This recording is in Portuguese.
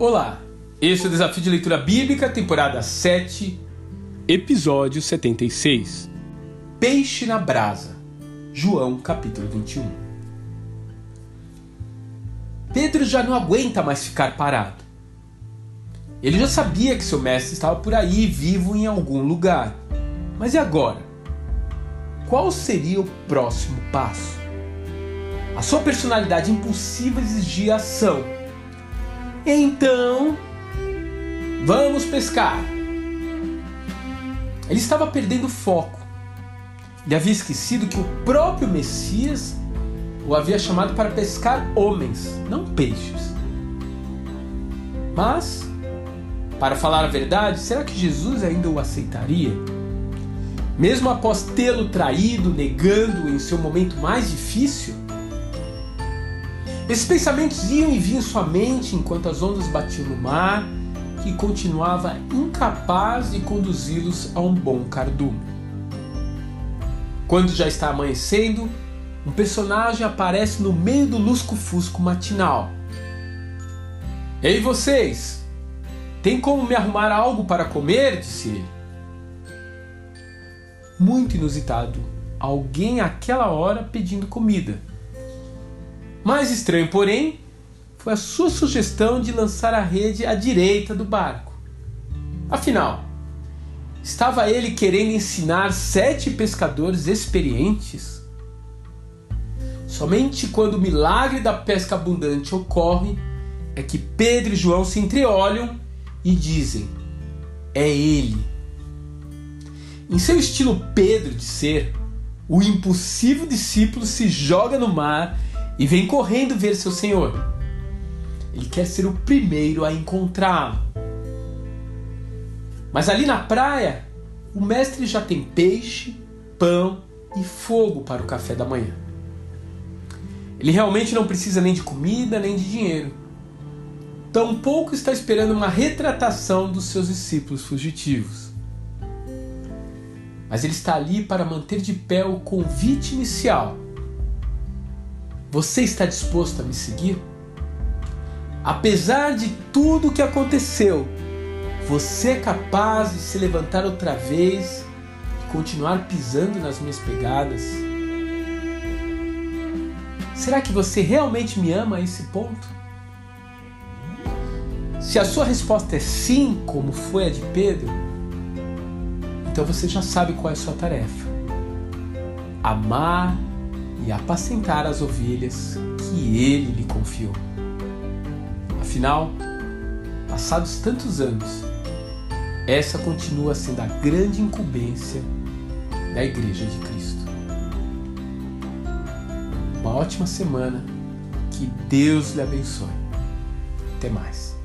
Olá, este é o Desafio de Leitura Bíblica, temporada 7, episódio 76. Peixe na brasa. João, capítulo 21. Pedro já não aguenta mais ficar parado. Ele já sabia que seu mestre estava por aí, vivo em algum lugar. Mas e agora? Qual seria o próximo passo? A sua personalidade impulsiva exigia ação então, vamos pescar. Ele estava perdendo foco. Ele havia esquecido que o próprio Messias o havia chamado para pescar homens, não peixes. Mas, para falar a verdade, será que Jesus ainda o aceitaria? Mesmo após tê-lo traído, negando em seu momento mais difícil? Esses pensamentos iam e vinham sua mente enquanto as ondas batiam no mar, que continuava incapaz de conduzi-los a um bom cardume. Quando já está amanhecendo, um personagem aparece no meio do lusco-fusco matinal. Ei vocês! Tem como me arrumar algo para comer? disse ele. Muito inusitado. Alguém àquela hora pedindo comida. Mais estranho, porém, foi a sua sugestão de lançar a rede à direita do barco. Afinal, estava ele querendo ensinar sete pescadores experientes? Somente quando o milagre da pesca abundante ocorre é que Pedro e João se entreolham e dizem: É ele. Em seu estilo Pedro de ser, o impulsivo discípulo se joga no mar e vem correndo ver seu senhor. Ele quer ser o primeiro a encontrá-lo. Mas ali na praia, o mestre já tem peixe, pão e fogo para o café da manhã. Ele realmente não precisa nem de comida nem de dinheiro. Tampouco está esperando uma retratação dos seus discípulos fugitivos. Mas ele está ali para manter de pé o convite inicial você está disposto a me seguir? Apesar de tudo o que aconteceu, você é capaz de se levantar outra vez e continuar pisando nas minhas pegadas? Será que você realmente me ama a esse ponto? Se a sua resposta é sim, como foi a de Pedro, então você já sabe qual é a sua tarefa: amar e apacentar as ovelhas que ele lhe confiou. Afinal, passados tantos anos, essa continua sendo a grande incumbência da Igreja de Cristo. Uma ótima semana, que Deus lhe abençoe. Até mais.